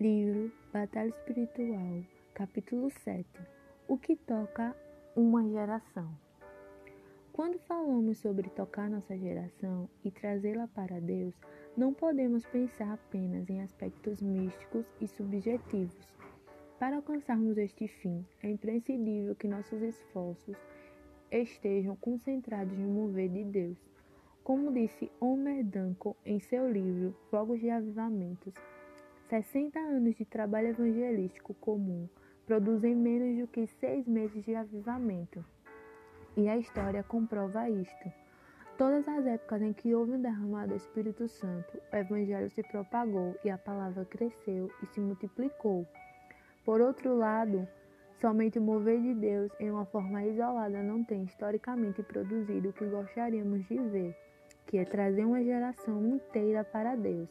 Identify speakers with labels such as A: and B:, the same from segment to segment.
A: Livro Batalha Espiritual, capítulo 7 O que toca uma geração. Quando falamos sobre tocar nossa geração e trazê-la para Deus, não podemos pensar apenas em aspectos místicos e subjetivos. Para alcançarmos este fim, é imprescindível que nossos esforços estejam concentrados no mover de Deus. Como disse Homer Duncan em seu livro Fogos de Avivamentos, 60 anos de trabalho evangelístico comum produzem menos do que seis meses de avivamento. E a história comprova isto. Todas as épocas em que houve um derramado do Espírito Santo, o Evangelho se propagou e a palavra cresceu e se multiplicou. Por outro lado, somente o mover de Deus em uma forma isolada não tem historicamente produzido o que gostaríamos de ver, que é trazer uma geração inteira para Deus.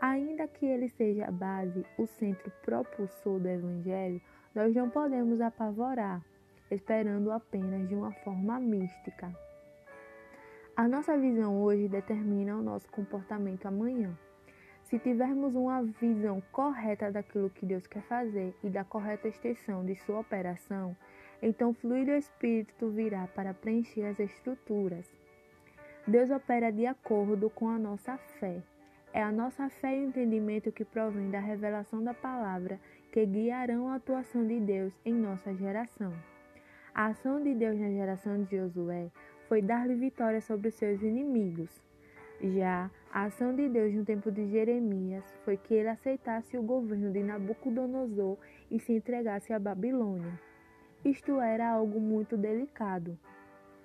A: Ainda que ele seja a base, o centro propulsor do Evangelho, nós não podemos apavorar, esperando apenas de uma forma mística. A nossa visão hoje determina o nosso comportamento amanhã. Se tivermos uma visão correta daquilo que Deus quer fazer e da correta extensão de sua operação, então o fluido Espírito virá para preencher as estruturas. Deus opera de acordo com a nossa fé. É a nossa fé e o entendimento que provém da revelação da palavra que guiarão a atuação de Deus em nossa geração. A ação de Deus na geração de Josué foi dar-lhe vitória sobre os seus inimigos. Já a ação de Deus no tempo de Jeremias foi que ele aceitasse o governo de Nabucodonosor e se entregasse à Babilônia. Isto era algo muito delicado.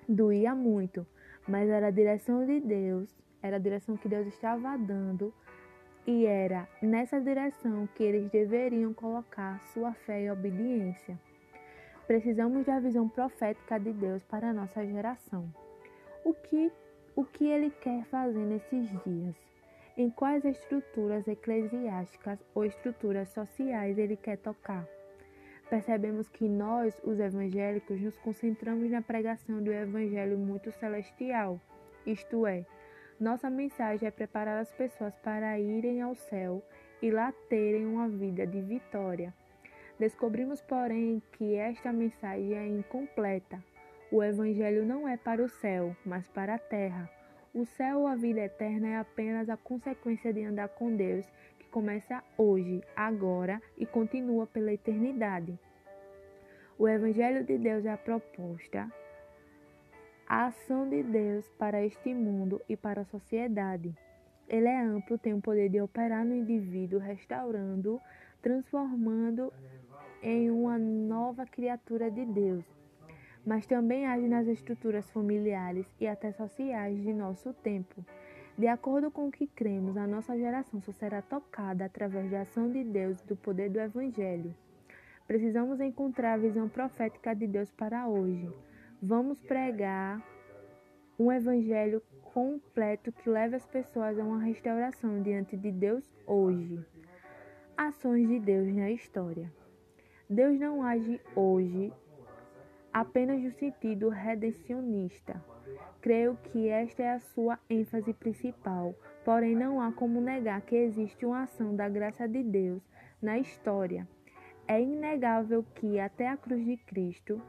A: Doía muito, mas era a direção de Deus era a direção que Deus estava dando e era nessa direção que eles deveriam colocar sua fé e obediência. Precisamos da visão profética de Deus para a nossa geração. O que, o que Ele quer fazer nesses dias? Em quais estruturas eclesiásticas ou estruturas sociais Ele quer tocar? Percebemos que nós, os evangélicos, nos concentramos na pregação do Evangelho muito celestial, isto é, nossa mensagem é preparar as pessoas para irem ao céu e lá terem uma vida de vitória. Descobrimos, porém, que esta mensagem é incompleta. O Evangelho não é para o céu, mas para a terra. O céu ou a vida eterna é apenas a consequência de andar com Deus, que começa hoje, agora e continua pela eternidade. O Evangelho de Deus é a proposta a ação de Deus para este mundo e para a sociedade. Ele é amplo, tem o poder de operar no indivíduo, restaurando, transformando em uma nova criatura de Deus, mas também age nas estruturas familiares e até sociais de nosso tempo. De acordo com o que cremos, a nossa geração só será tocada através da ação de Deus e do poder do Evangelho. Precisamos encontrar a visão profética de Deus para hoje. Vamos pregar um evangelho completo que leve as pessoas a uma restauração diante de Deus hoje. Ações de Deus na história. Deus não age hoje apenas no sentido redencionista. Creio que esta é a sua ênfase principal, porém não há como negar que existe uma ação da graça de Deus na história. É inegável que até a cruz de Cristo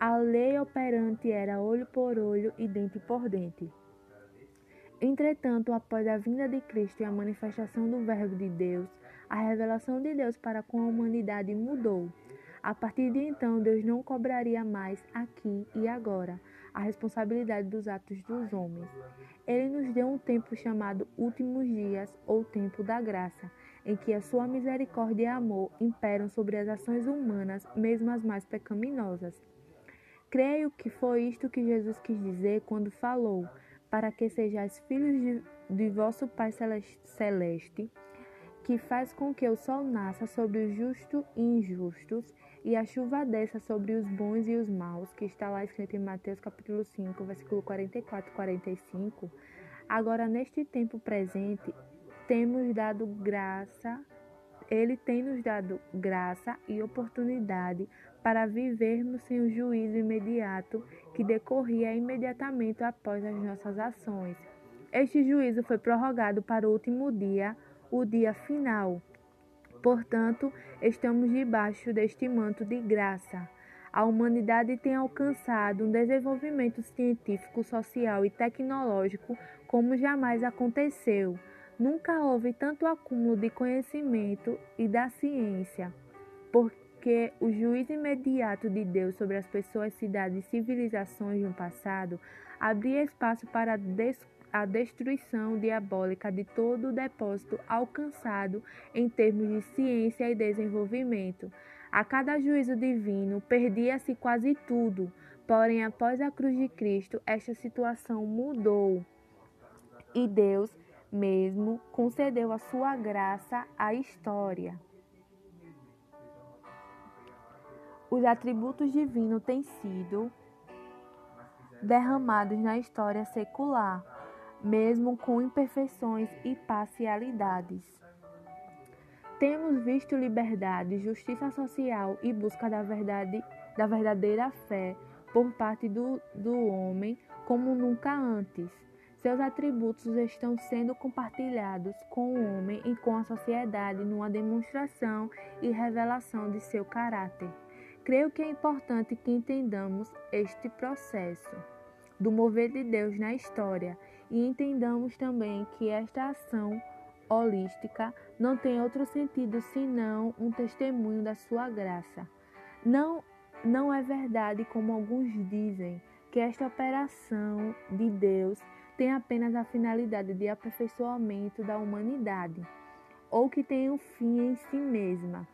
A: a lei operante era olho por olho e dente por dente. Entretanto, após a vinda de Cristo e a manifestação do Verbo de Deus, a revelação de Deus para com a humanidade mudou. A partir de então, Deus não cobraria mais aqui e agora a responsabilidade dos atos dos homens. Ele nos deu um tempo chamado últimos dias ou tempo da graça, em que a sua misericórdia e amor imperam sobre as ações humanas, mesmo as mais pecaminosas. Creio que foi isto que Jesus quis dizer quando falou: para que sejais filhos de, de vosso Pai Celeste, que faz com que o sol nasça sobre os justos e injustos, e a chuva desça sobre os bons e os maus, que está lá escrito em Mateus capítulo 5, versículo 44 e 45. Agora, neste tempo presente, temos dado graça, ele tem nos dado graça e oportunidade para vivermos sem o juízo imediato que decorria imediatamente após as nossas ações. Este juízo foi prorrogado para o último dia, o dia final, Portanto, estamos debaixo deste manto de graça. A humanidade tem alcançado um desenvolvimento científico, social e tecnológico como jamais aconteceu. Nunca houve tanto acúmulo de conhecimento e da ciência, porque o juízo imediato de Deus sobre as pessoas, cidades e civilizações no passado abria espaço para a destruição diabólica de todo o depósito alcançado em termos de ciência e desenvolvimento. A cada juízo divino perdia-se quase tudo, porém, após a cruz de Cristo, esta situação mudou e Deus mesmo concedeu a sua graça à história. Os atributos divinos têm sido derramados na história secular, mesmo com imperfeições e parcialidades. Temos visto liberdade, justiça social e busca da verdade, da verdadeira fé por parte do, do homem como nunca antes. Seus atributos estão sendo compartilhados com o homem e com a sociedade numa demonstração e revelação de seu caráter. Creio que é importante que entendamos este processo do mover de Deus na história e entendamos também que esta ação holística não tem outro sentido senão um testemunho da sua graça. Não, não é verdade, como alguns dizem, que esta operação de Deus tem apenas a finalidade de aperfeiçoamento da humanidade, ou que tem um fim em si mesma.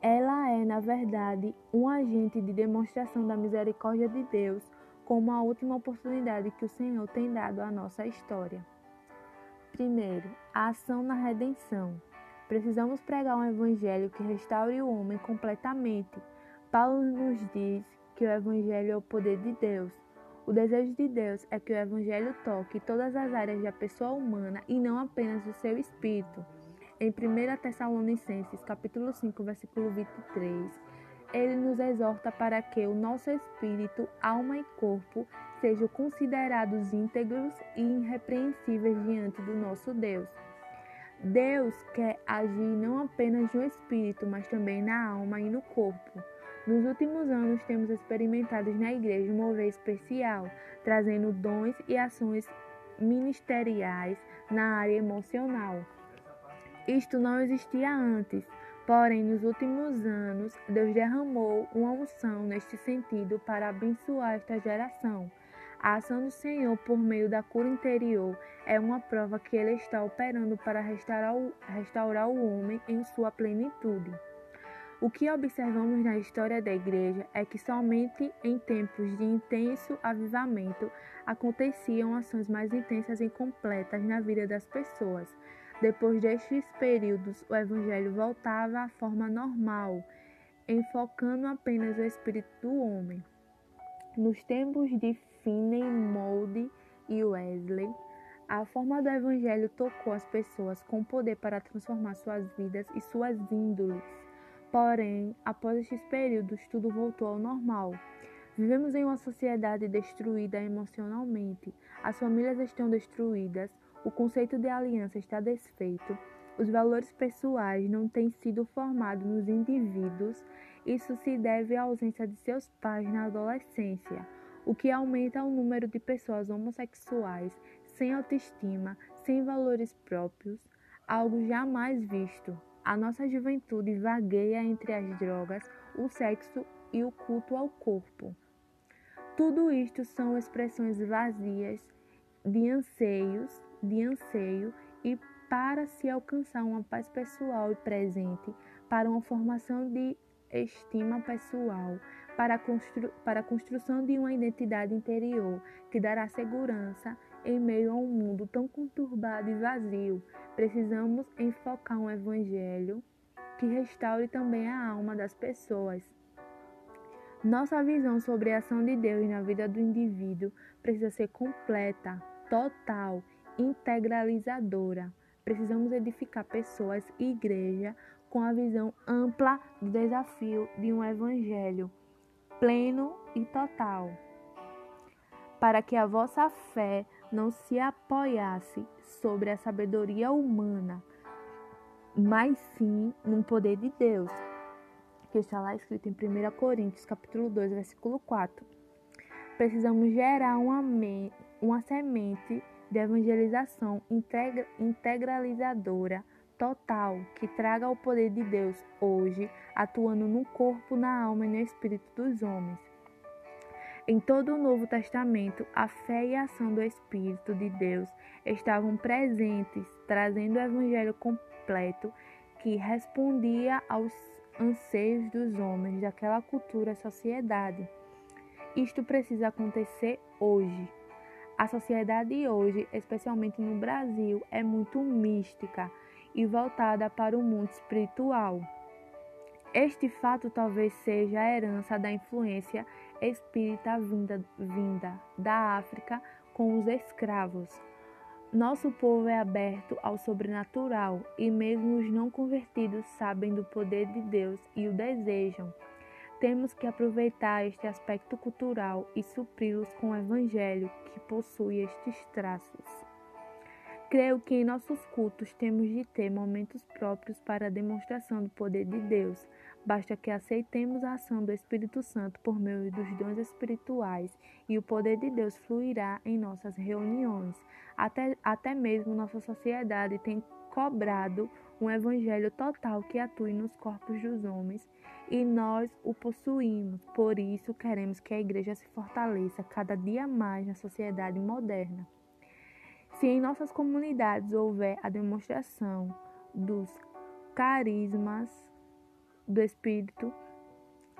A: Ela é, na verdade, um agente de demonstração da misericórdia de Deus como a última oportunidade que o Senhor tem dado à nossa história. Primeiro, a ação na redenção. Precisamos pregar um evangelho que restaure o homem completamente. Paulo nos diz que o evangelho é o poder de Deus o desejo de Deus é que o Evangelho toque todas as áreas da pessoa humana e não apenas o seu espírito. Em 1 Tessalonicenses, capítulo 5, versículo 23, ele nos exorta para que o nosso espírito, alma e corpo sejam considerados íntegros e irrepreensíveis diante do nosso Deus. Deus quer agir não apenas no espírito, mas também na alma e no corpo. Nos últimos anos, temos experimentado na igreja um mover especial, trazendo dons e ações ministeriais na área emocional. Isto não existia antes, porém, nos últimos anos, Deus derramou uma unção neste sentido para abençoar esta geração. A ação do Senhor por meio da cura interior é uma prova que Ele está operando para restaurar o, restaurar o homem em sua plenitude. O que observamos na história da Igreja é que somente em tempos de intenso avivamento aconteciam ações mais intensas e completas na vida das pessoas. Depois destes períodos, o Evangelho voltava à forma normal, enfocando apenas o espírito do homem. Nos tempos de Finney, Moody e Wesley, a forma do Evangelho tocou as pessoas com poder para transformar suas vidas e suas índoles. Porém, após estes períodos, tudo voltou ao normal. Vivemos em uma sociedade destruída emocionalmente, as famílias estão destruídas, o conceito de aliança está desfeito, os valores pessoais não têm sido formados nos indivíduos. Isso se deve à ausência de seus pais na adolescência, o que aumenta o número de pessoas homossexuais sem autoestima, sem valores próprios, algo jamais visto. A nossa juventude vagueia entre as drogas, o sexo e o culto ao corpo. Tudo isto são expressões vazias de anseios, de anseio e para se alcançar uma paz pessoal e presente, para uma formação de estima pessoal, para a, constru para a construção de uma identidade interior que dará segurança em meio a um mundo tão conturbado e vazio, precisamos enfocar um evangelho que restaure também a alma das pessoas. Nossa visão sobre a ação de Deus na vida do indivíduo precisa ser completa, total, integralizadora. Precisamos edificar pessoas e igreja com a visão ampla do desafio de um evangelho pleno e total. Para que a vossa fé não se apoiasse sobre a sabedoria humana, mas sim no poder de Deus, que está lá escrito em 1 Coríntios, capítulo 2, versículo 4. Precisamos gerar uma, uma semente de evangelização integra integralizadora total que traga o poder de Deus hoje, atuando no corpo, na alma e no espírito dos homens. Em todo o Novo Testamento, a fé e a ação do Espírito de Deus estavam presentes, trazendo o evangelho completo que respondia aos anseios dos homens daquela cultura e sociedade. Isto precisa acontecer hoje. A sociedade hoje, especialmente no Brasil, é muito mística e voltada para o mundo espiritual. Este fato talvez seja a herança da influência espírita vinda, vinda da África com os escravos. Nosso povo é aberto ao sobrenatural e mesmo os não convertidos sabem do poder de Deus e o desejam. Temos que aproveitar este aspecto cultural e supri-los com o Evangelho que possui estes traços. Creio que em nossos cultos temos de ter momentos próprios para a demonstração do poder de Deus. Basta que aceitemos a ação do Espírito Santo por meio dos dons espirituais e o poder de Deus fluirá em nossas reuniões. Até, até mesmo nossa sociedade tem cobrado um evangelho total que atue nos corpos dos homens e nós o possuímos. Por isso, queremos que a igreja se fortaleça cada dia mais na sociedade moderna. Se em nossas comunidades houver a demonstração dos carismas do Espírito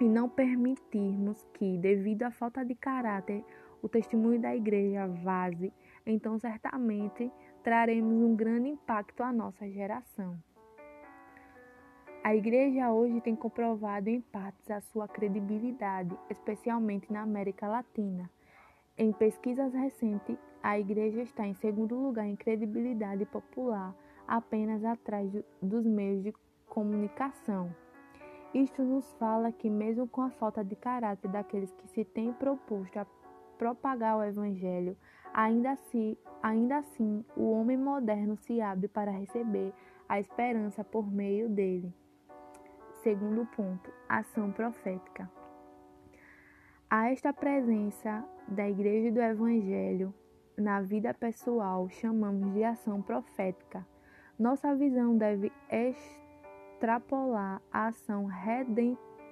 A: e não permitirmos que, devido à falta de caráter, o testemunho da igreja vaze, então certamente traremos um grande impacto à nossa geração. A igreja hoje tem comprovado em partes a sua credibilidade, especialmente na América Latina. Em pesquisas recentes, a igreja está em segundo lugar em credibilidade popular, apenas atrás dos meios de comunicação. Isto nos fala que, mesmo com a falta de caráter daqueles que se têm proposto a propagar o Evangelho, ainda assim, ainda assim o homem moderno se abre para receber a esperança por meio dele. Segundo ponto, ação profética. A esta presença da Igreja do Evangelho na vida pessoal chamamos de ação profética. Nossa visão deve extrapolar a ação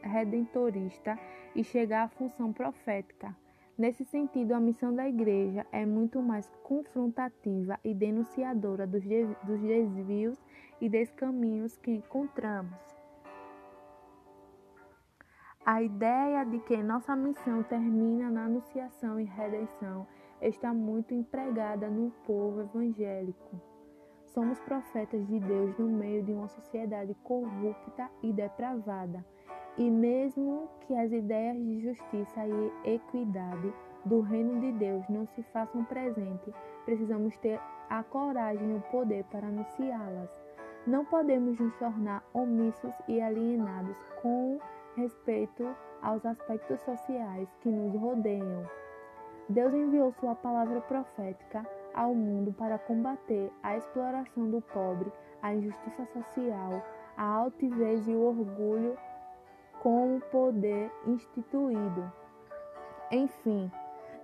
A: redentorista e chegar à função profética. Nesse sentido, a missão da igreja é muito mais confrontativa e denunciadora dos desvios e descaminhos que encontramos. A ideia de que nossa missão termina na anunciação e redenção está muito empregada no povo evangélico. Somos profetas de Deus no meio de uma sociedade corrupta e depravada. E mesmo que as ideias de justiça e equidade do reino de Deus não se façam presente, precisamos ter a coragem e o poder para anunciá-las. Não podemos nos tornar omissos e alienados com respeito aos aspectos sociais que nos rodeiam. Deus enviou sua palavra profética ao mundo para combater a exploração do pobre, a injustiça social, a altivez e o orgulho com o poder instituído. Enfim,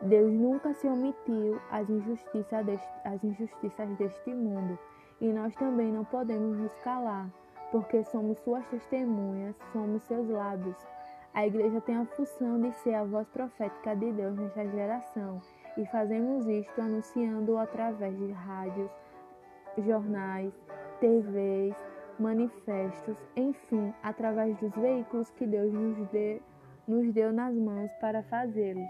A: Deus nunca se omitiu às injustiças, deste, às injustiças deste mundo e nós também não podemos nos calar porque somos suas testemunhas, somos seus lábios. A igreja tem a função de ser a voz profética de Deus nesta geração e fazemos isto anunciando através de rádios, jornais, TVs, manifestos, enfim, através dos veículos que Deus nos, dê, nos deu nas mãos para fazê-los.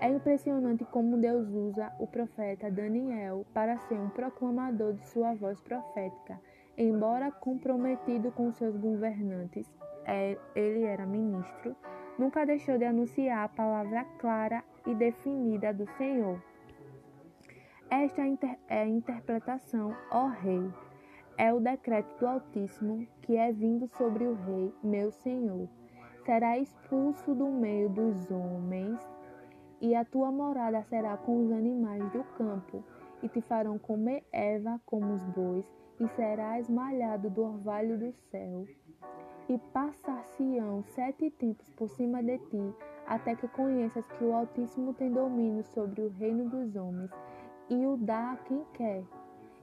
A: É impressionante como Deus usa o profeta Daniel para ser um proclamador de sua voz profética. Embora comprometido com seus governantes, é, ele era ministro, nunca deixou de anunciar a palavra clara e definida do Senhor. Esta é a interpretação, ó Rei. É o decreto do Altíssimo que é vindo sobre o Rei, meu Senhor. Será expulso do meio dos homens, e a tua morada será com os animais do campo e te farão comer Eva como os bois, e serás malhado do orvalho do céu. E passar-se-ão sete tempos por cima de ti, até que conheças que o Altíssimo tem domínio sobre o reino dos homens, e o dá a quem quer.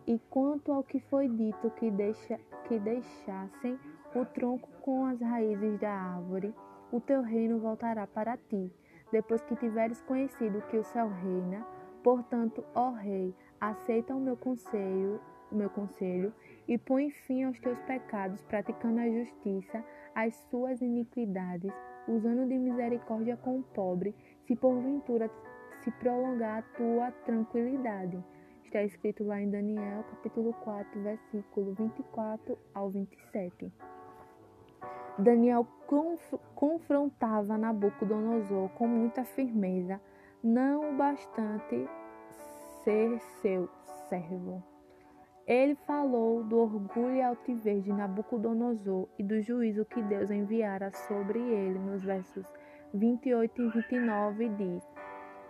A: E quanto ao que foi dito que, deixa, que deixassem o tronco com as raízes da árvore, o teu reino voltará para ti, depois que tiveres conhecido que o céu reina. Portanto, ó rei, aceita o meu conselho, o meu conselho e põe fim aos teus pecados, praticando a justiça, as suas iniquidades, usando de misericórdia com o pobre, se porventura se prolongar a tua tranquilidade. Está escrito lá em Daniel, capítulo 4, versículo 24 ao 27. Daniel conf confrontava Nabucodonosor com muita firmeza, não bastante ser seu servo. Ele falou do orgulho e altivez de Nabucodonosor e do juízo que Deus enviara sobre ele nos versos 28 e 29 diz: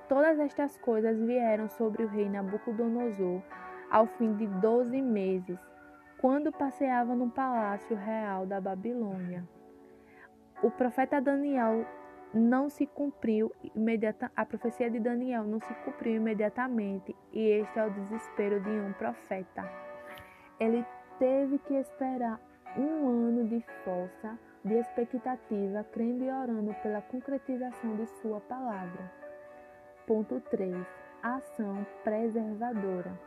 A: Todas estas coisas vieram sobre o rei Nabucodonosor ao fim de doze meses, quando passeava no palácio real da Babilônia. O profeta Daniel não se cumpriu imediata, a profecia de Daniel não se cumpriu imediatamente, e este é o desespero de um profeta. Ele teve que esperar um ano de força, de expectativa, crendo e orando pela concretização de sua palavra. Ponto 3. Ação preservadora.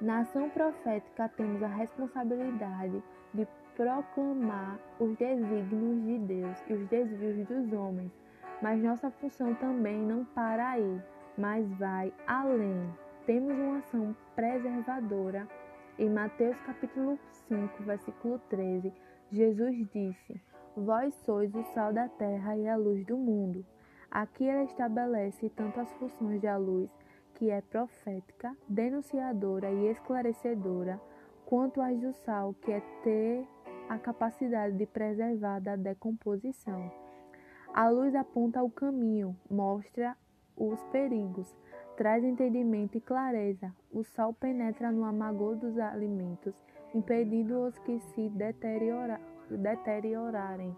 A: Na ação profética temos a responsabilidade de proclamar os desígnios de Deus e os desvios dos homens, mas nossa função também não para aí, mas vai além. Temos uma ação preservadora. Em Mateus capítulo 5, versículo 13, Jesus disse: Vós sois o sal da terra e a luz do mundo. Aqui ele estabelece tanto as funções da luz, que é profética, denunciadora e esclarecedora, quanto as do sal, que é ter a capacidade de preservar da decomposição. A luz aponta o caminho, mostra os perigos, traz entendimento e clareza. O sal penetra no amargor dos alimentos, impedindo-os que se deteriora, deteriorarem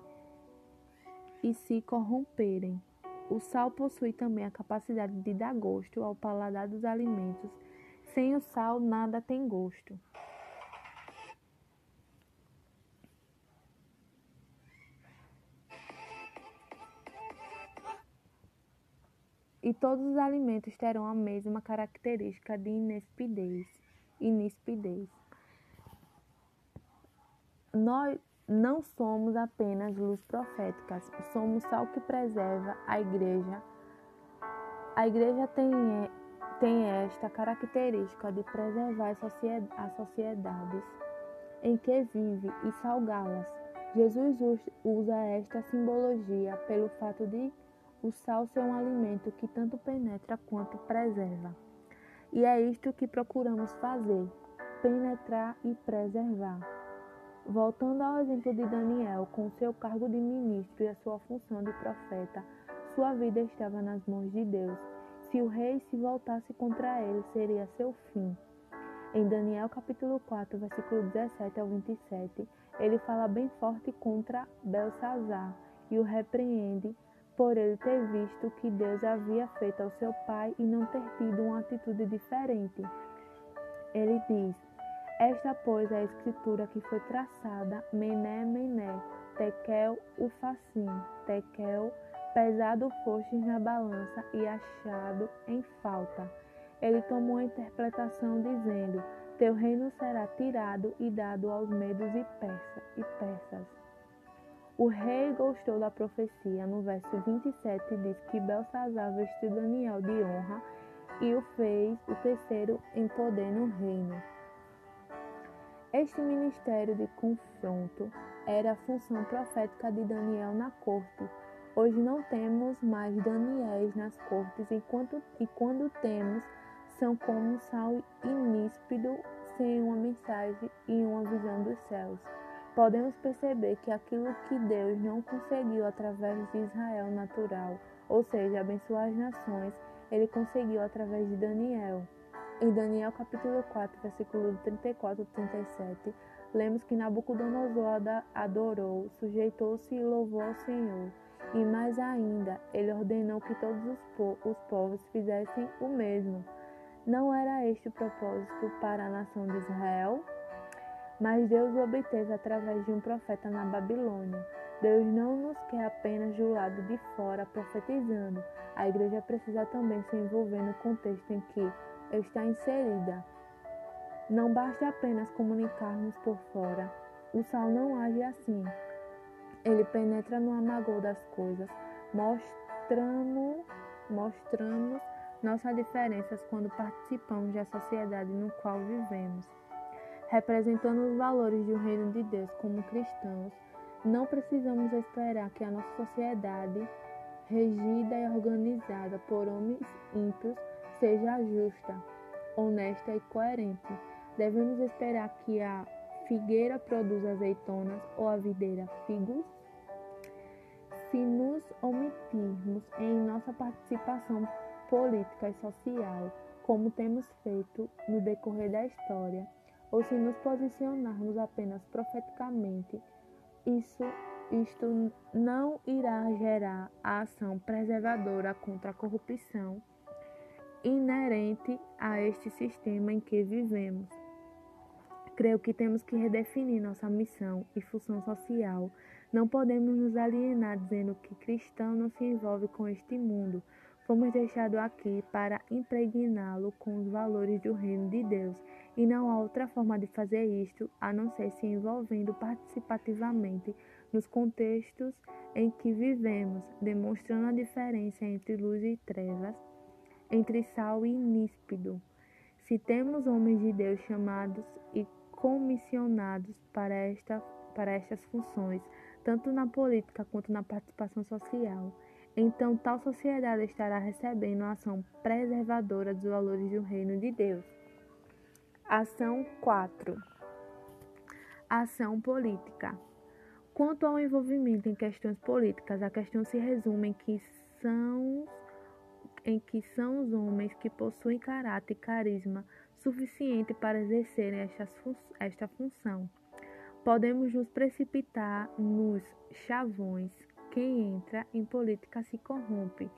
A: e se corromperem. O sal possui também a capacidade de dar gosto ao paladar dos alimentos. Sem o sal, nada tem gosto. E todos os alimentos terão a mesma característica de inespidez. Inispidez. Nós não somos apenas luz proféticas, somos sal que preserva a igreja. A igreja tem, tem esta característica de preservar as sociedades em que vive e salgá-las. Jesus usa esta simbologia pelo fato de o sal é um alimento que tanto penetra quanto preserva. E é isto que procuramos fazer: penetrar e preservar. Voltando ao exemplo de Daniel, com seu cargo de ministro e a sua função de profeta, sua vida estava nas mãos de Deus. Se o rei se voltasse contra ele, seria seu fim. Em Daniel capítulo 4, versículo 17 ao 27, ele fala bem forte contra Belsazar e o repreende por ele ter visto que Deus havia feito ao seu pai e não ter tido uma atitude diferente. Ele diz: Esta, pois, é a escritura que foi traçada, Mené, Mené, Tekel, Ufacim, Tekel, pesado fostes na balança e achado em falta. Ele tomou a interpretação dizendo: Teu reino será tirado e dado aos medos e persas. O rei gostou da profecia. No verso 27 diz que Belsazar vestiu Daniel de honra e o fez o terceiro em poder no reino. Este ministério de confronto era a função profética de Daniel na corte. Hoje não temos mais Daniéis nas cortes, enquanto, e quando temos, são como sal iníspido sem uma mensagem e uma visão dos céus podemos perceber que aquilo que Deus não conseguiu através de Israel natural, ou seja, abençoar as nações, ele conseguiu através de Daniel. Em Daniel capítulo 4, versículo 34 e 37, lemos que Nabucodonosor adorou, sujeitou-se e louvou ao Senhor. E mais ainda, ele ordenou que todos os, po os povos fizessem o mesmo. Não era este o propósito para a nação de Israel? Mas Deus o obteve através de um profeta na Babilônia. Deus não nos quer apenas do lado de fora profetizando. A igreja precisa também se envolver no contexto em que está inserida. Não basta apenas comunicarmos por fora. O sal não age assim. Ele penetra no amargor das coisas, mostrando, mostrando nossas diferenças quando participamos da sociedade no qual vivemos. Representando os valores do reino de Deus como cristãos, não precisamos esperar que a nossa sociedade, regida e organizada por homens ímpios, seja justa, honesta e coerente. Devemos esperar que a figueira produza azeitonas ou a videira figos se nos omitirmos em nossa participação política e social, como temos feito no decorrer da história, ou se nos posicionarmos apenas profeticamente, isso, isto não irá gerar a ação preservadora contra a corrupção inerente a este sistema em que vivemos. Creio que temos que redefinir nossa missão e função social não podemos nos alienar dizendo que cristão não se envolve com este mundo. Fomos deixados aqui para impregná-lo com os valores do reino de Deus, e não há outra forma de fazer isto a não ser se envolvendo participativamente nos contextos em que vivemos, demonstrando a diferença entre luz e trevas, entre sal e níspido. Se temos homens de Deus chamados e comissionados para, esta, para estas funções, tanto na política quanto na participação social. Então, tal sociedade estará recebendo a ação preservadora dos valores do reino de Deus. Ação 4. Ação política. Quanto ao envolvimento em questões políticas, a questão se resume em que são em que são os homens que possuem caráter e carisma suficiente para exercerem esta, esta função. Podemos nos precipitar nos chavões. Quem entra em política se corrompe,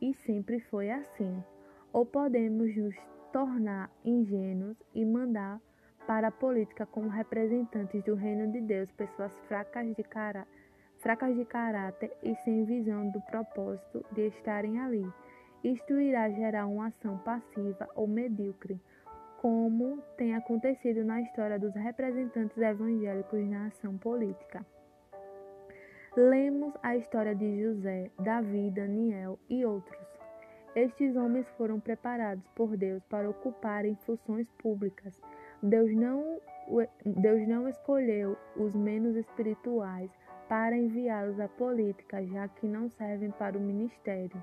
A: e sempre foi assim. Ou podemos nos tornar ingênuos e mandar para a política como representantes do reino de Deus pessoas fracas de, cara, fracas de caráter e sem visão do propósito de estarem ali. Isto irá gerar uma ação passiva ou medíocre, como tem acontecido na história dos representantes evangélicos na ação política. Lemos a história de José, Davi, Daniel e outros. Estes homens foram preparados por Deus para ocuparem funções públicas. Deus não, Deus não escolheu os menos espirituais para enviá-los à política, já que não servem para o ministério.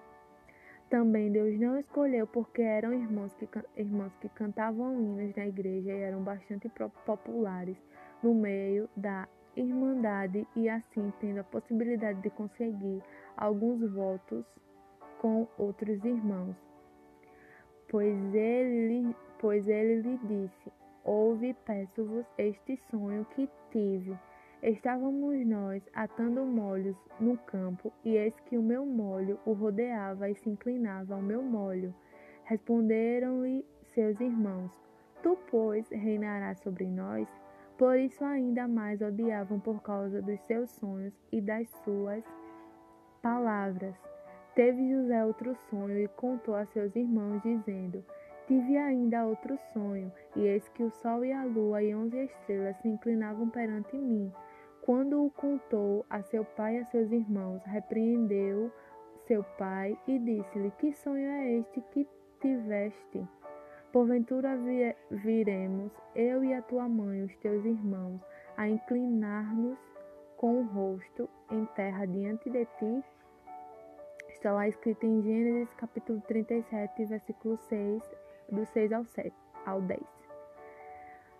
A: Também Deus não escolheu porque eram irmãos que, irmãos que cantavam hinos na igreja e eram bastante populares no meio da irmandade e assim tendo a possibilidade de conseguir alguns votos com outros irmãos. Pois ele, pois ele lhe disse: Ouve, peço-vos este sonho que tive Estávamos nós atando molhos no campo, e eis que o meu molho o rodeava e se inclinava ao meu molho. Responderam-lhe seus irmãos: Tu, pois, reinarás sobre nós? Por isso ainda mais odiavam por causa dos seus sonhos e das suas palavras. Teve José outro sonho e contou a seus irmãos, dizendo: Tive ainda outro sonho, e eis que o sol e a lua e onze estrelas se inclinavam perante mim. Quando o contou a seu pai e a seus irmãos, repreendeu seu pai e disse-lhe: Que sonho é este que tiveste? Porventura viremos, eu e a tua mãe, os teus irmãos, a inclinar-nos com o rosto em terra diante de ti? Está lá escrito em Gênesis capítulo 37, versículo 6, do 6 ao, 7, ao 10.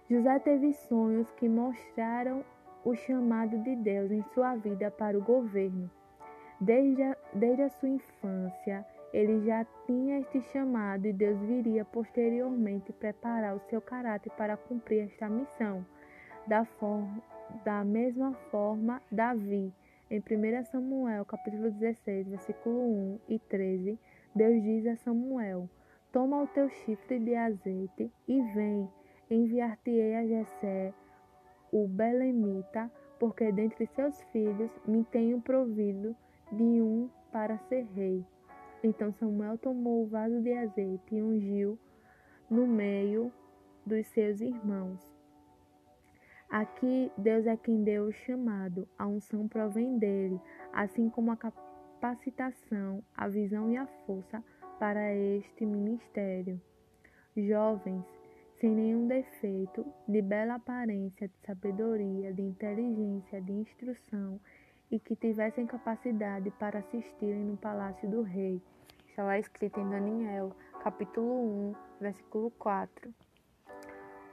A: José teve sonhos que mostraram o chamado de Deus em sua vida para o governo. Desde a, desde a sua infância, Ele já tinha este chamado e Deus viria posteriormente preparar o seu caráter para cumprir esta missão. Da, forma, da mesma forma, Davi, em 1 Samuel, capítulo 16, versículo 1 e 13, Deus diz a Samuel: Toma o teu chifre de azeite e vem, enviar-te-ei a Jessé, o belemita, porque dentre seus filhos me tenho provido de um para ser rei. Então Samuel tomou o vaso de azeite e ungiu no meio dos seus irmãos. Aqui Deus é quem deu o chamado, a unção provém dele, assim como a capacitação, a visão e a força para este ministério. Jovens, sem nenhum defeito, de bela aparência, de sabedoria, de inteligência, de instrução, e que tivessem capacidade para assistirem no palácio do rei. Está lá escrito em Daniel, capítulo 1, versículo 4.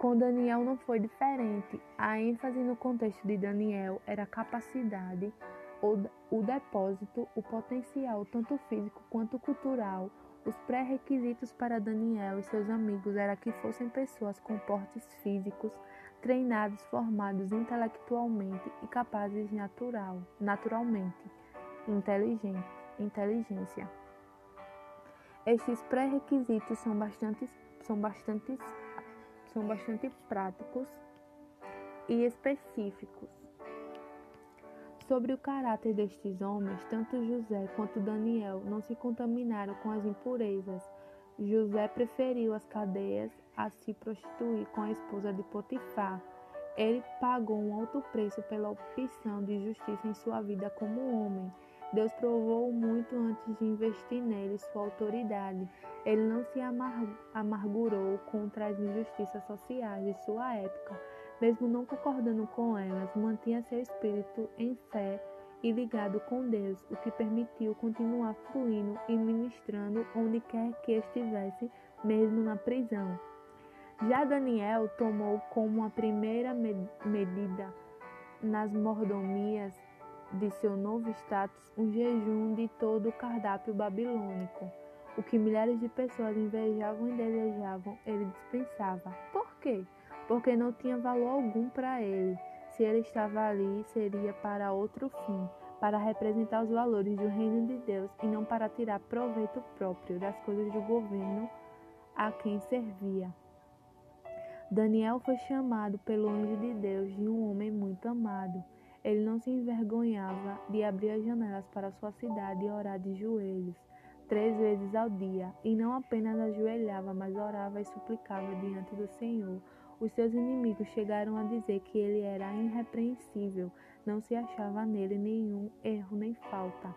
A: Com Daniel não foi diferente. A ênfase no contexto de Daniel era a capacidade, o depósito, o potencial, tanto físico quanto cultural, os pré-requisitos para Daniel e seus amigos era que fossem pessoas com portes físicos, treinados, formados intelectualmente e capazes natural, naturalmente, inteligente, inteligência. Estes pré-requisitos são bastante, são, bastante, são bastante práticos e específicos. Sobre o caráter destes homens, tanto José quanto Daniel não se contaminaram com as impurezas. José preferiu as cadeias a se prostituir com a esposa de Potifar. Ele pagou um alto preço pela opção de justiça em sua vida como homem. Deus provou muito antes de investir nele sua autoridade. Ele não se amargurou contra as injustiças sociais de sua época mesmo não concordando com elas, mantinha seu espírito em fé e ligado com Deus, o que permitiu continuar fluindo e ministrando onde quer que estivesse, mesmo na prisão. Já Daniel tomou como a primeira medida nas mordomias de seu novo status um jejum de todo o cardápio babilônico. O que milhares de pessoas invejavam e desejavam, ele dispensava. Por quê? porque não tinha valor algum para ele. Se ele estava ali, seria para outro fim, para representar os valores do reino de Deus e não para tirar proveito próprio das coisas do governo a quem servia. Daniel foi chamado pelo anjo de Deus de um homem muito amado. Ele não se envergonhava de abrir as janelas para sua cidade e orar de joelhos, três vezes ao dia, e não apenas ajoelhava, mas orava e suplicava diante do Senhor os seus inimigos chegaram a dizer que ele era irrepreensível, não se achava nele nenhum erro nem falta.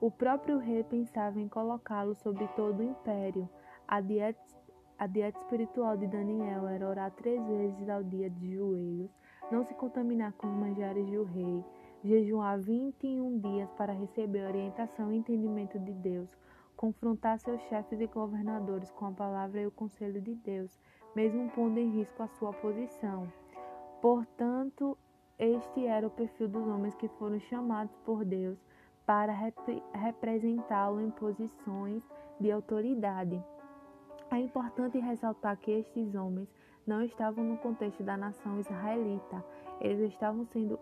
A: O próprio rei pensava em colocá-lo sobre todo o império. A dieta, a dieta espiritual de Daniel era orar três vezes ao dia de joelhos, não se contaminar com os manjares do rei, jejuar 21 dias para receber orientação e entendimento de Deus, confrontar seus chefes e governadores com a palavra e o conselho de Deus, mesmo pondo em risco a sua posição. Portanto, este era o perfil dos homens que foram chamados por Deus para rep representá-lo em posições de autoridade. É importante ressaltar que estes homens não estavam no contexto da nação israelita, eles estavam sendo,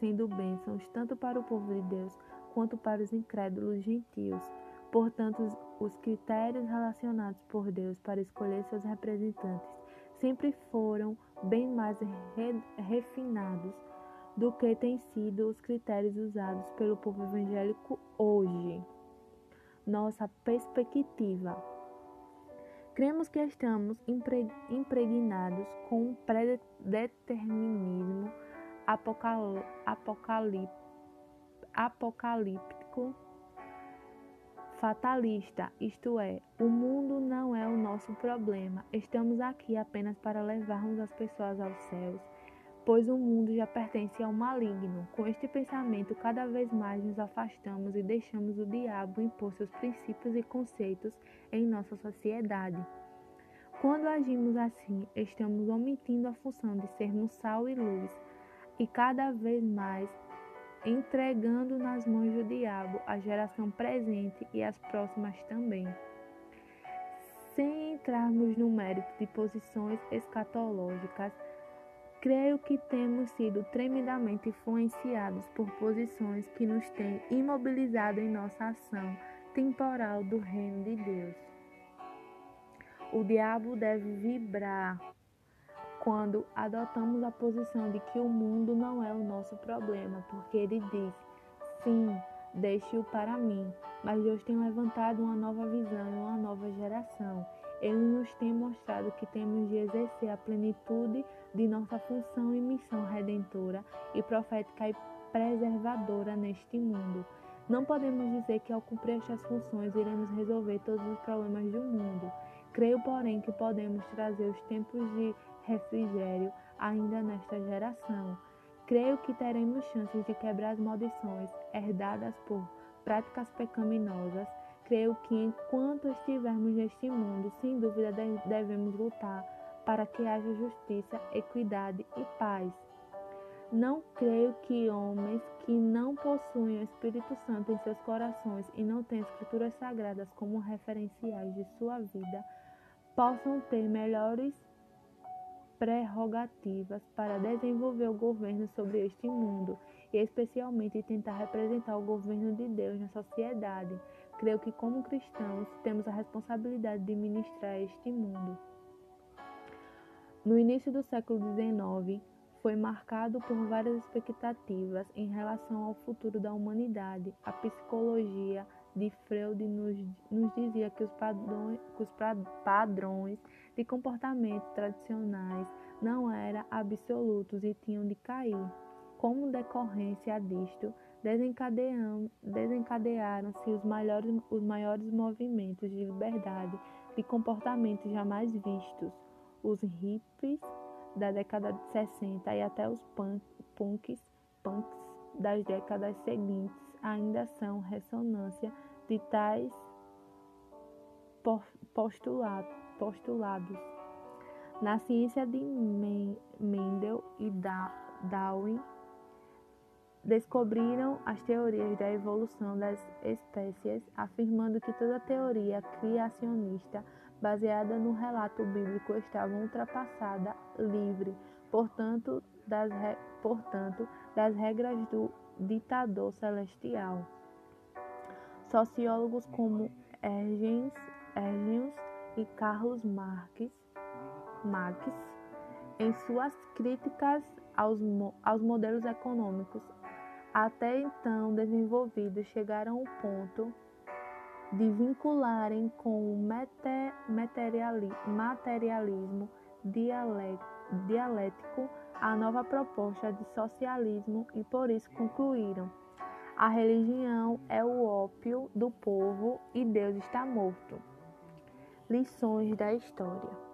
A: sendo bênçãos tanto para o povo de Deus quanto para os incrédulos gentios. Portanto, os critérios relacionados por Deus para escolher seus representantes sempre foram bem mais re refinados do que têm sido os critérios usados pelo povo evangélico hoje. Nossa perspectiva. Cremos que estamos impregnados com um predeterminismo apocalíptico fatalista, isto é, o mundo não é o nosso problema. Estamos aqui apenas para levarmos as pessoas aos céus, pois o mundo já pertence ao maligno. Com este pensamento, cada vez mais nos afastamos e deixamos o diabo impor seus princípios e conceitos em nossa sociedade. Quando agimos assim, estamos omitindo a função de sermos sal e luz, e cada vez mais entregando nas mãos do diabo a geração presente e as próximas também. Sem entrarmos no mérito de posições escatológicas, creio que temos sido tremendamente influenciados por posições que nos têm imobilizado em nossa ação temporal do reino de Deus. O diabo deve vibrar quando adotamos a posição de que o mundo não é o nosso problema, porque ele diz: sim, deixe-o para mim. Mas Deus tem levantado uma nova visão uma nova geração. Ele nos tem mostrado que temos de exercer a plenitude de nossa função e missão redentora e profética e preservadora neste mundo. Não podemos dizer que ao cumprir estas funções iremos resolver todos os problemas do mundo. Creio, porém, que podemos trazer os tempos de refrigério ainda nesta geração. Creio que teremos chances de quebrar as maldições herdadas por práticas pecaminosas. Creio que enquanto estivermos neste mundo, sem dúvida devemos lutar para que haja justiça, equidade e paz. Não creio que homens que não possuem o Espírito Santo em seus corações e não têm escrituras sagradas como referenciais de sua vida possam ter melhores prerrogativas para desenvolver o governo sobre este mundo e especialmente tentar representar o governo de Deus na sociedade. Creio que como cristãos temos a responsabilidade de ministrar este mundo. No início do século XIX, foi marcado por várias expectativas em relação ao futuro da humanidade. A psicologia de Freud nos, nos dizia que os, padrões, que os padrões de comportamentos tradicionais não eram absolutos e tinham de cair. Como decorrência disto, desencadearam-se os maiores, os maiores movimentos de liberdade de comportamento jamais vistos. Os hippies da década de 60 e até os punk, punks, punks das décadas seguintes ainda são ressonância de tais postulados postulados. Na ciência de Mendel e Darwin, descobriram as teorias da evolução das espécies, afirmando que toda teoria criacionista baseada no relato bíblico estava ultrapassada, livre, portanto, das, portanto, das regras do ditador celestial. Sociólogos como Ergens, Ergens e Carlos Marques, Marques em suas críticas aos, aos modelos econômicos até então desenvolvidos chegaram ao ponto de vincularem com o materialismo dialético a nova proposta de socialismo e por isso concluíram: a religião é o ópio do povo e Deus está morto. Lições da história.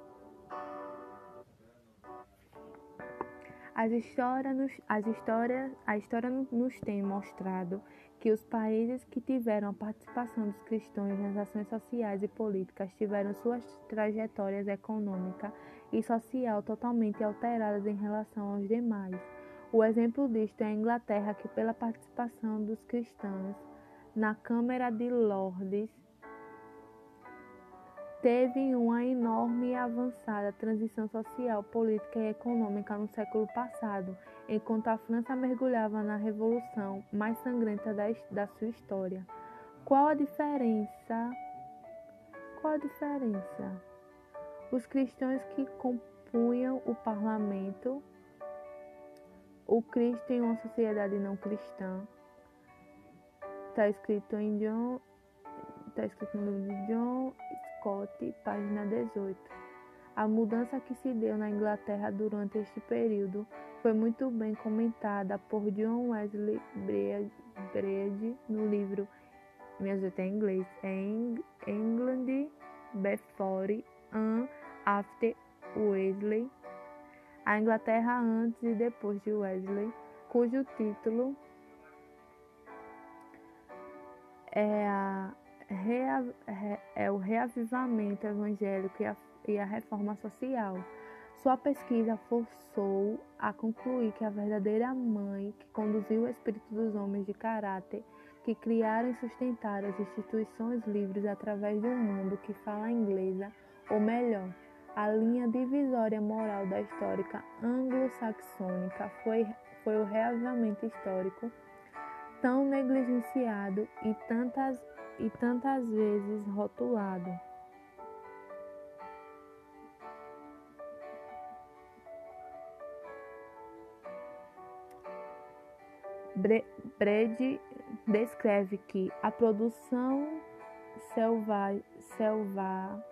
A: As histórias nos, as histórias, a história nos tem mostrado que os países que tiveram a participação dos cristãos nas ações sociais e políticas tiveram suas trajetórias econômica e social totalmente alteradas em relação aos demais. O exemplo disto é a Inglaterra, que pela participação dos cristãos na Câmara de Lordes teve uma enorme e avançada transição social, política e econômica no século passado, enquanto a França mergulhava na revolução mais sangrenta da, da sua história. Qual a diferença? Qual a diferença? Os cristãos que compunham o parlamento, o Cristo em uma sociedade não cristã, está escrito em John, está escrito no livro de John Scott, página 18. A mudança que se deu na Inglaterra durante este período foi muito bem comentada por John Wesley Brede no livro, me ajuda em inglês, England Before and After Wesley, a Inglaterra antes e depois de Wesley, cujo título é a é o reavivamento evangélico e a, e a reforma social. Sua pesquisa forçou a concluir que a verdadeira mãe que conduziu o espírito dos homens de caráter que criaram e sustentaram as instituições livres através do mundo que fala inglesa, ou melhor, a linha divisória moral da histórica anglo-saxônica foi, foi o reavivamento histórico tão negligenciado e tantas, e tantas vezes rotulado. Brede descreve que a produção selvagéria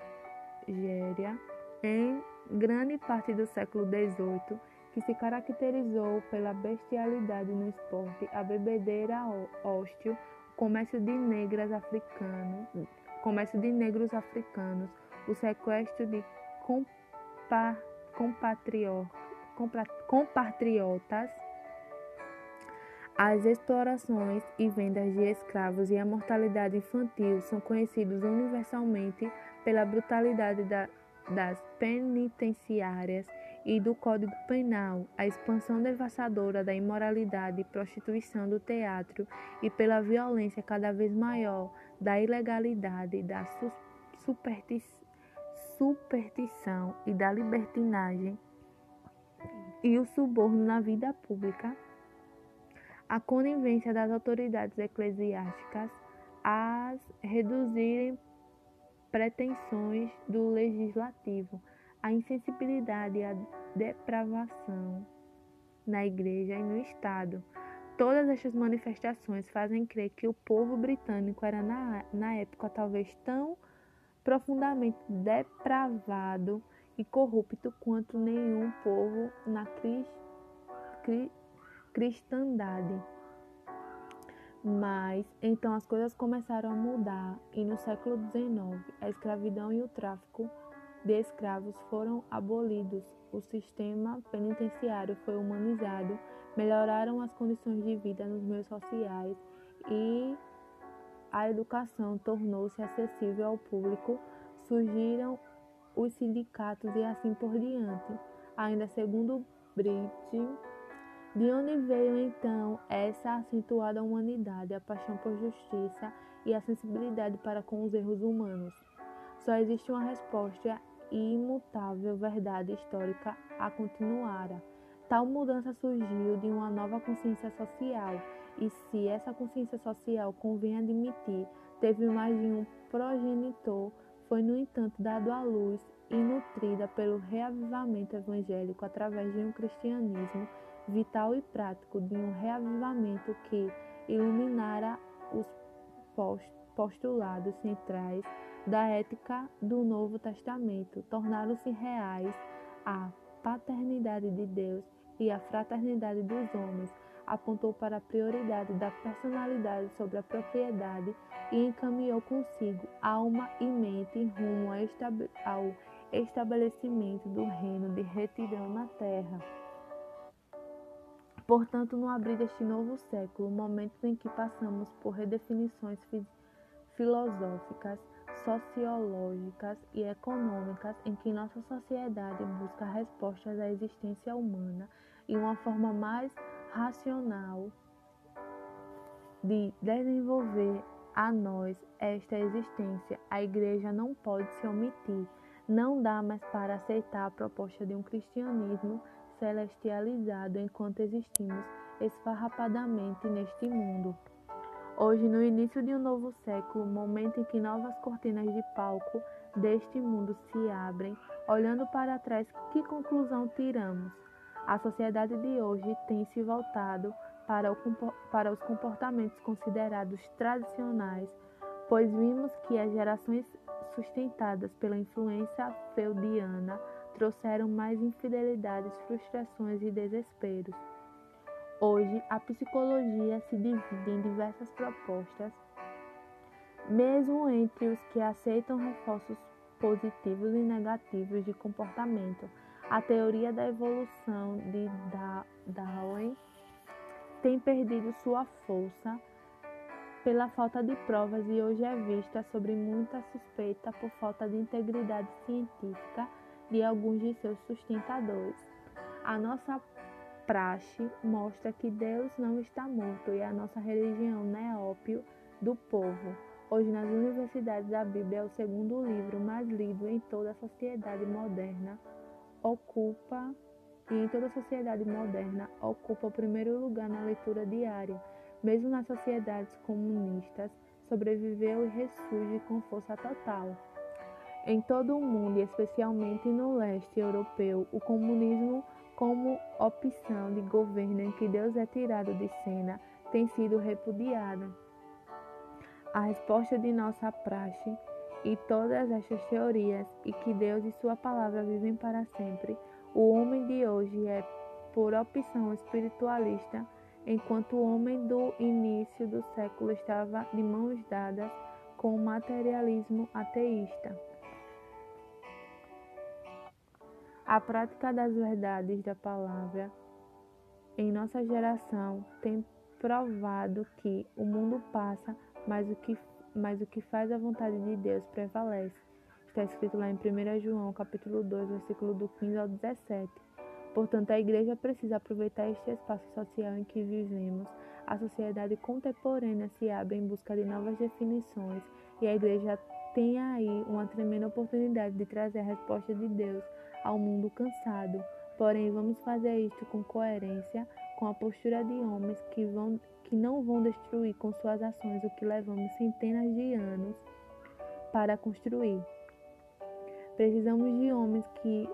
A: em grande parte do século XVIII, que se caracterizou pela bestialidade no esporte, a bebedeira hóstil, comércio de negras africanos, comércio de negros africanos, o sequestro de compatriotas, as explorações e vendas de escravos e a mortalidade infantil são conhecidos universalmente pela brutalidade da, das penitenciárias e do Código Penal, a expansão devastadora da imoralidade e prostituição do teatro e pela violência cada vez maior da ilegalidade, da superstição e da libertinagem e o suborno na vida pública, a conivência das autoridades eclesiásticas a reduzirem pretensões do legislativo, a insensibilidade e a depravação na igreja e no Estado. Todas estas manifestações fazem crer que o povo britânico era, na, na época, talvez tão profundamente depravado e corrupto quanto nenhum povo na cristandade. Mas então as coisas começaram a mudar e no século XIX a escravidão e o tráfico de escravos foram abolidos, o sistema penitenciário foi humanizado, melhoraram as condições de vida nos meios sociais e a educação tornou-se acessível ao público, surgiram os sindicatos e assim por diante. Ainda segundo Bridge, de onde veio então essa acentuada humanidade, a paixão por justiça e a sensibilidade para com os erros humanos? Só existe uma resposta e imutável verdade histórica a continuara. Tal mudança surgiu de uma nova consciência social, e se essa consciência social convém admitir, teve mais de um progenitor, foi, no entanto, dado à luz e nutrida pelo reavivamento evangélico através de um cristianismo vital e prático de um reavivamento que iluminara os postulados centrais da ética do Novo Testamento, tornaram-se reais a paternidade de Deus e a fraternidade dos homens, apontou para a prioridade da personalidade sobre a propriedade e encaminhou consigo alma e mente rumo ao estabelecimento do reino de retidão na terra. Portanto, no abrir deste novo século, momentos em que passamos por redefinições filosóficas, sociológicas e econômicas em que nossa sociedade busca respostas à existência humana e uma forma mais racional de desenvolver a nós esta existência, a Igreja não pode se omitir. Não dá mais para aceitar a proposta de um cristianismo celestializado enquanto existimos esfarrapadamente neste mundo. Hoje, no início de um novo século, momento em que novas cortinas de palco deste mundo se abrem, olhando para trás, que conclusão tiramos? A sociedade de hoje tem se voltado para, o, para os comportamentos considerados tradicionais, pois vimos que as gerações sustentadas pela influência feudiana trouxeram mais infidelidades, frustrações e desesperos. Hoje, a psicologia se divide em diversas propostas, mesmo entre os que aceitam reforços positivos e negativos de comportamento. A teoria da evolução de Darwin tem perdido sua força pela falta de provas e hoje é vista sobre muita suspeita por falta de integridade científica de alguns de seus sustentadores. A nossa praxe mostra que Deus não está morto e a nossa religião não é ópio do povo. Hoje, nas universidades, a Bíblia é o segundo livro mais lido em toda a sociedade moderna. Ocupa e em toda a sociedade moderna ocupa o primeiro lugar na leitura diária. Mesmo nas sociedades comunistas, sobreviveu e ressurge com força total. Em todo o mundo, especialmente no leste europeu, o comunismo, como opção de governo em que Deus é tirado de cena, tem sido repudiada. A resposta de nossa praxe e todas estas teorias, e que Deus e Sua palavra vivem para sempre, o homem de hoje é, por opção espiritualista, enquanto o homem do início do século estava de mãos dadas com o materialismo ateísta. A prática das verdades da palavra em nossa geração tem provado que o mundo passa, mas o que, mas o que faz a vontade de Deus prevalece. Está escrito lá em 1 João, capítulo 2, versículo do 15 ao 17. Portanto, a igreja precisa aproveitar este espaço social em que vivemos. A sociedade contemporânea se abre em busca de novas definições e a igreja tem aí uma tremenda oportunidade de trazer a resposta de Deus ao mundo cansado. Porém, vamos fazer isto com coerência, com a postura de homens que, vão, que não vão destruir com suas ações o que levamos centenas de anos para construir. Precisamos de homens que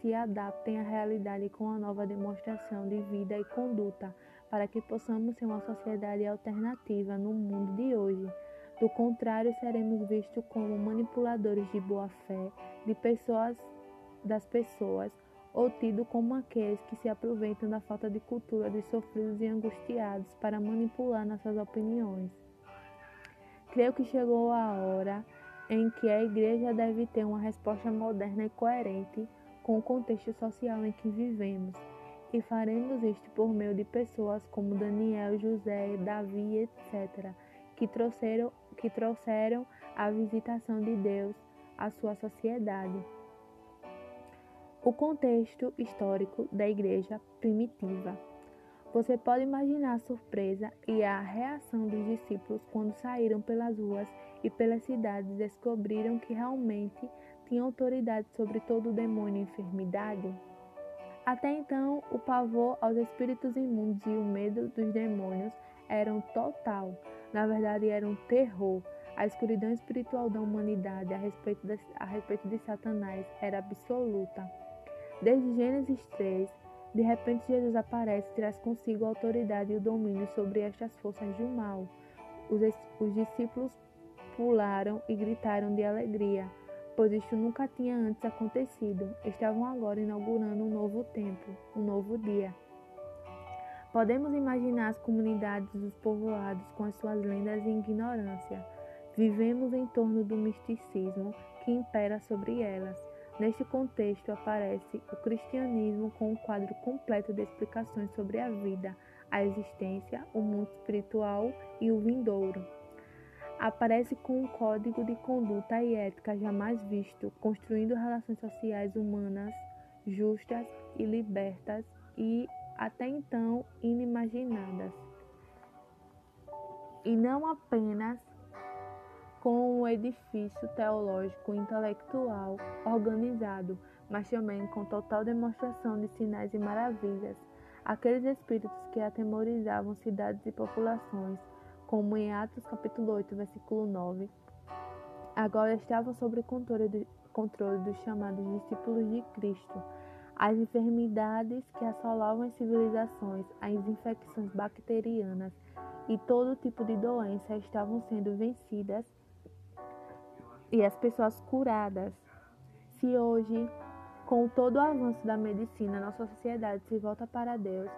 A: se adaptem à realidade com a nova demonstração de vida e conduta, para que possamos ser uma sociedade alternativa no mundo de hoje. Do contrário, seremos vistos como manipuladores de boa fé de pessoas das pessoas ou tido como aqueles que se aproveitam da falta de cultura de sofridos e angustiados para manipular nossas opiniões. Creio que chegou a hora em que a igreja deve ter uma resposta moderna e coerente com o contexto social em que vivemos, e faremos isto por meio de pessoas como Daniel, José, Davi, etc., que trouxeram, que trouxeram a visitação de Deus à sua sociedade. O contexto histórico da igreja primitiva. Você pode imaginar a surpresa e a reação dos discípulos quando saíram pelas ruas e pelas cidades e descobriram que realmente tinham autoridade sobre todo o demônio e enfermidade? Até então, o pavor aos espíritos imundos e o medo dos demônios eram total. Na verdade, era um terror. A escuridão espiritual da humanidade a respeito de, a respeito de Satanás era absoluta. Desde Gênesis 3, de repente Jesus aparece e traz consigo a autoridade e o domínio sobre estas forças do mal. Os, os discípulos pularam e gritaram de alegria, pois isto nunca tinha antes acontecido. Estavam agora inaugurando um novo tempo, um novo dia. Podemos imaginar as comunidades dos povoados com as suas lendas e ignorância. Vivemos em torno do misticismo que impera sobre elas. Neste contexto aparece o cristianismo com um quadro completo de explicações sobre a vida, a existência, o mundo espiritual e o vindouro. Aparece com um código de conduta e ética jamais visto, construindo relações sociais humanas justas e libertas e até então inimaginadas. E não apenas com um edifício teológico intelectual organizado, mas também com total demonstração de sinais e maravilhas. Aqueles espíritos que atemorizavam cidades e populações, como em Atos capítulo 8, versículo 9, agora estavam sob controle, de, controle dos chamados discípulos de Cristo. As enfermidades que assolavam as civilizações, as infecções bacterianas e todo tipo de doença estavam sendo vencidas e as pessoas curadas. Se hoje, com todo o avanço da medicina, nossa sociedade se volta para Deus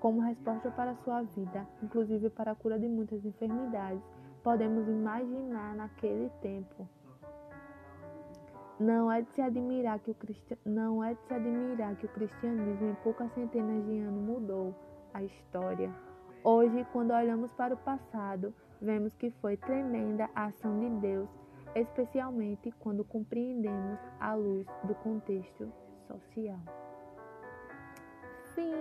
A: como resposta para sua vida, inclusive para a cura de muitas enfermidades, podemos imaginar naquele tempo. Não é de se admirar que o cristi... não é de se admirar que o cristianismo em poucas centenas de anos mudou a história. Hoje, quando olhamos para o passado, vemos que foi tremenda a ação de Deus especialmente quando compreendemos a luz do contexto social. Fim.